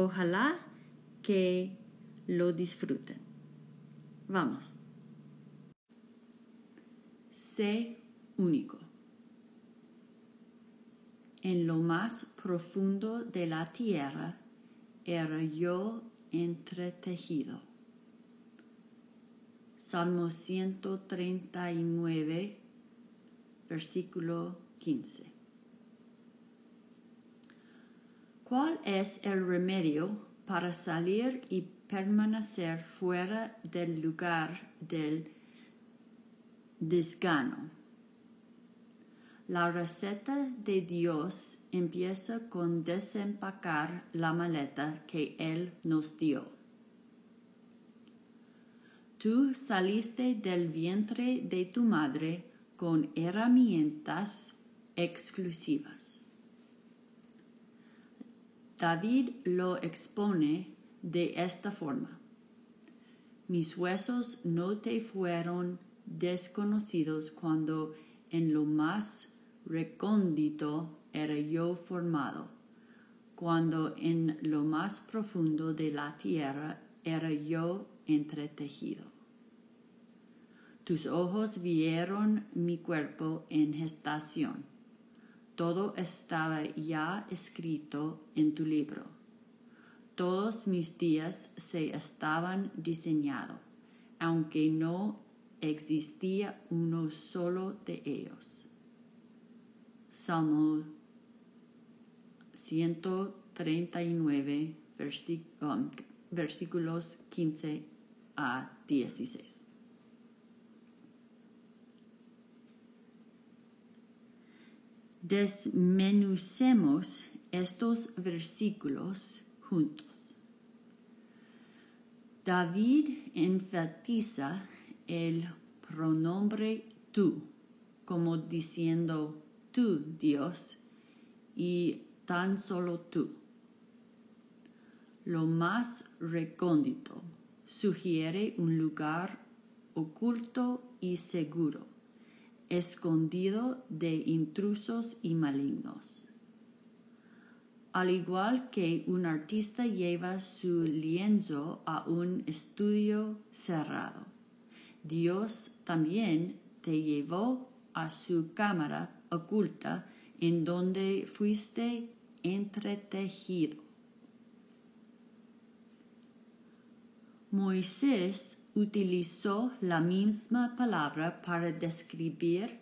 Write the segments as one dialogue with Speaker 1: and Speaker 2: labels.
Speaker 1: Ojalá que lo disfruten. Vamos. Sé único. En lo más profundo de la tierra era yo entretejido. Salmo 139, versículo 15. ¿Cuál es el remedio para salir y permanecer fuera del lugar del desgano? La receta de Dios empieza con desempacar la maleta que Él nos dio. Tú saliste del vientre de tu madre con herramientas exclusivas. David lo expone de esta forma. Mis huesos no te fueron desconocidos cuando en lo más recóndito era yo formado, cuando en lo más profundo de la tierra era yo entretejido. Tus ojos vieron mi cuerpo en gestación todo estaba ya escrito en tu libro. Todos mis días se estaban diseñados, aunque no existía uno solo de ellos. Salmo 139, um, versículos 15 a 16. Desmenucemos estos versículos juntos. David enfatiza el pronombre tú, como diciendo tú, Dios, y tan solo tú. Lo más recóndito sugiere un lugar oculto y seguro escondido de intrusos y malignos. Al igual que un artista lleva su lienzo a un estudio cerrado, Dios también te llevó a su cámara oculta en donde fuiste entretejido. Moisés utilizó la misma palabra para describir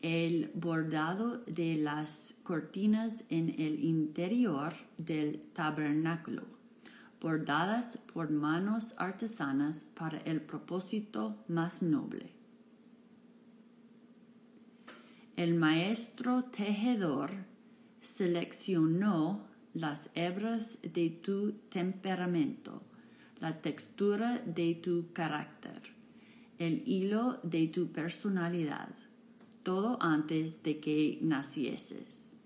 Speaker 1: el bordado de las cortinas en el interior del tabernáculo, bordadas por manos artesanas para el propósito más noble. El maestro tejedor seleccionó las hebras de tu temperamento, la textura de tu carácter, el hilo de tu personalidad, todo antes de que nacieses.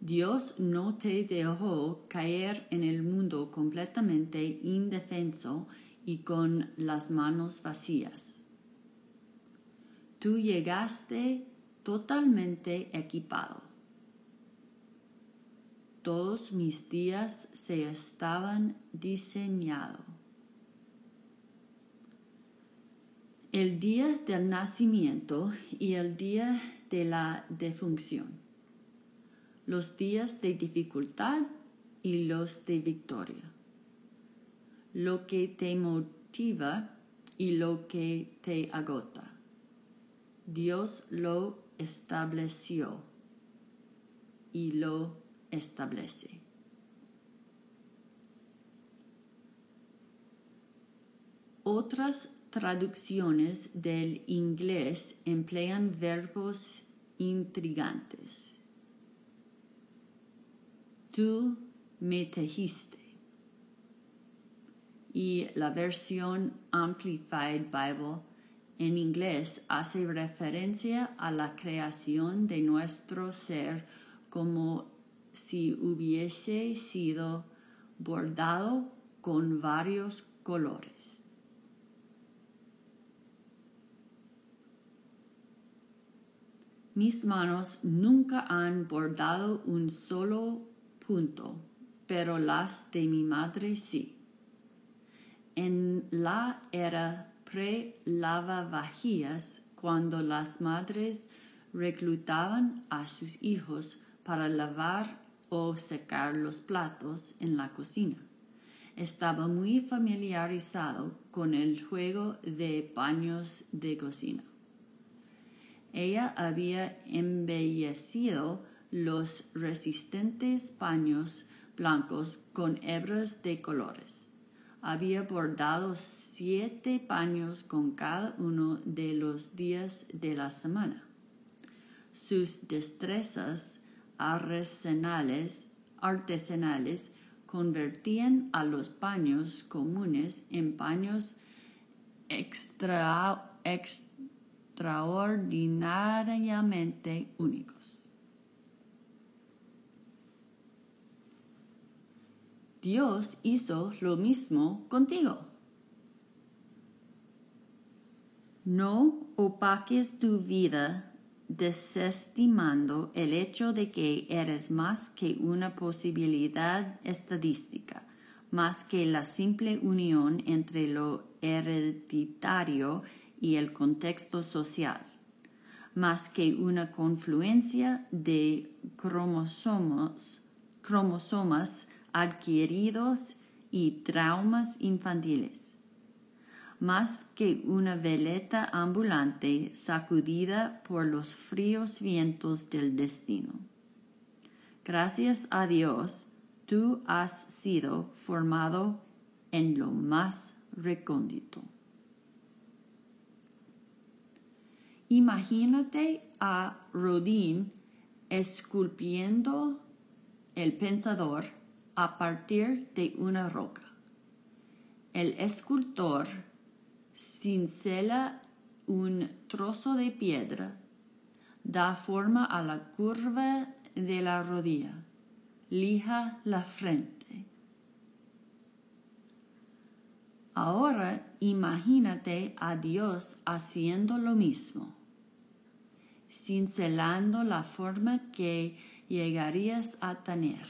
Speaker 1: Dios no te dejó caer en el mundo completamente indefenso y con las manos vacías. Tú llegaste totalmente equipado todos mis días se estaban diseñados. El día del nacimiento y el día de la defunción. Los días de dificultad y los de victoria. Lo que te motiva y lo que te agota. Dios lo estableció y lo establece. Otras traducciones del inglés emplean verbos intrigantes. Tú me tejiste. Y la versión Amplified Bible en inglés hace referencia a la creación de nuestro ser como si hubiese sido bordado con varios colores. Mis manos nunca han bordado un solo punto, pero las de mi madre sí. En la era pre-lavavajillas, cuando las madres reclutaban a sus hijos para lavar o secar los platos en la cocina. Estaba muy familiarizado con el juego de paños de cocina. Ella había embellecido los resistentes paños blancos con hebras de colores. Había bordado siete paños con cada uno de los días de la semana. Sus destrezas artesanales, artesanales convertían a los paños comunes en paños extra, extra extraordinariamente únicos. Dios hizo lo mismo contigo. No opaques tu vida desestimando el hecho de que eres más que una posibilidad estadística, más que la simple unión entre lo hereditario y el contexto social, más que una confluencia de cromosomas, adquiridos y traumas infantiles, más que una veleta ambulante sacudida por los fríos vientos del destino. Gracias a Dios, tú has sido formado en lo más recóndito. Imagínate a Rodin esculpiendo el pensador a partir de una roca. El escultor cincela un trozo de piedra, da forma a la curva de la rodilla, lija la frente. Ahora imagínate a Dios haciendo lo mismo cincelando la forma que llegarías a tener,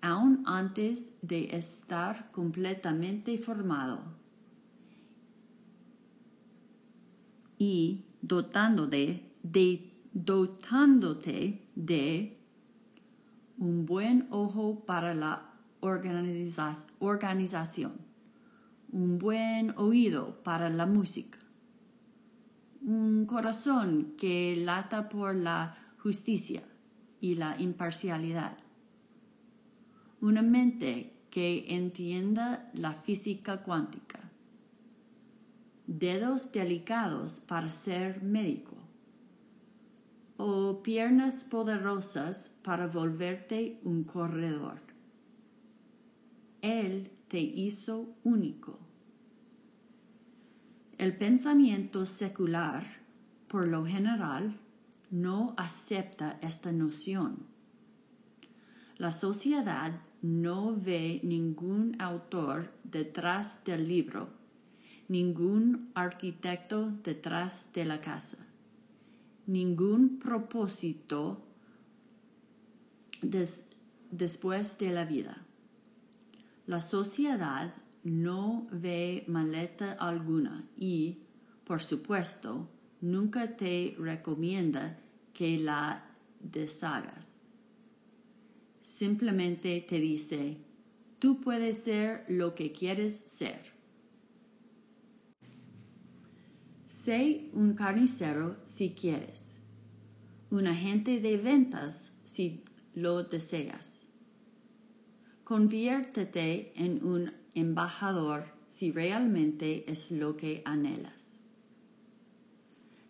Speaker 1: aún antes de estar completamente formado. Y dotándote de, dotándote de un buen ojo para la organización, un buen oído para la música, un corazón que lata por la justicia y la imparcialidad, una mente que entienda la física cuántica, dedos delicados para ser médico, o piernas poderosas para volverte un corredor. Él te hizo único el pensamiento secular, por lo general, no acepta esta noción. La sociedad no ve ningún autor detrás del libro, ningún arquitecto detrás de la casa, ningún propósito después de la vida. La sociedad no ve maleta alguna y, por supuesto, nunca te recomienda que la deshagas. simplemente te dice, tú puedes ser lo que quieres ser. Sé un carnicero si quieres, un agente de ventas si lo deseas. Conviértete en un embajador si realmente es lo que anhelas.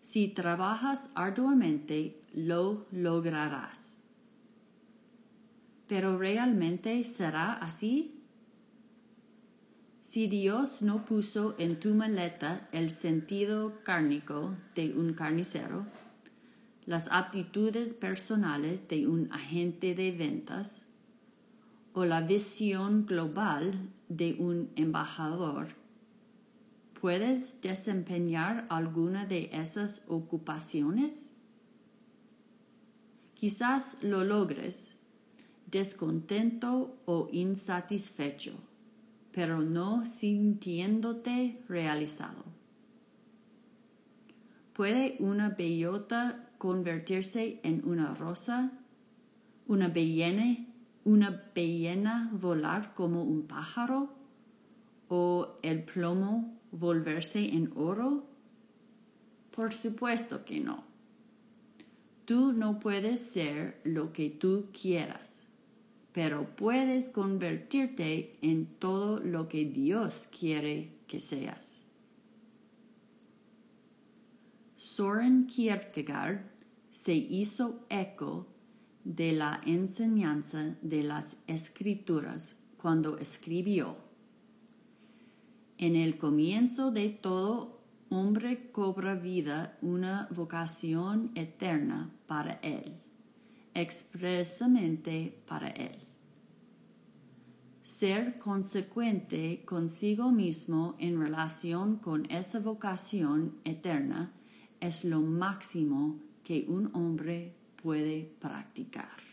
Speaker 1: Si trabajas arduamente, lo lograrás. ¿Pero realmente será así? Si Dios no puso en tu maleta el sentido cárnico de un carnicero, las aptitudes personales de un agente de ventas o la visión global de un embajador, ¿puedes desempeñar alguna de esas ocupaciones? Quizás lo logres, descontento o insatisfecho, pero no sintiéndote realizado. ¿Puede una bellota convertirse en una rosa? ¿Una ballena, una ballena volar como un pájaro? ¿O el plomo volverse en oro? Por supuesto que no. Tú no puedes ser lo que tú quieras, pero puedes convertirte en todo lo que Dios quiere que seas. Soren Kierkegaard se hizo eco de la enseñanza de las escrituras cuando escribió, en el comienzo de todo hombre cobra vida una vocación eterna para él, expresamente para él. Ser consecuente consigo mismo en relación con esa vocación eterna es lo máximo que un hombre puede practicar.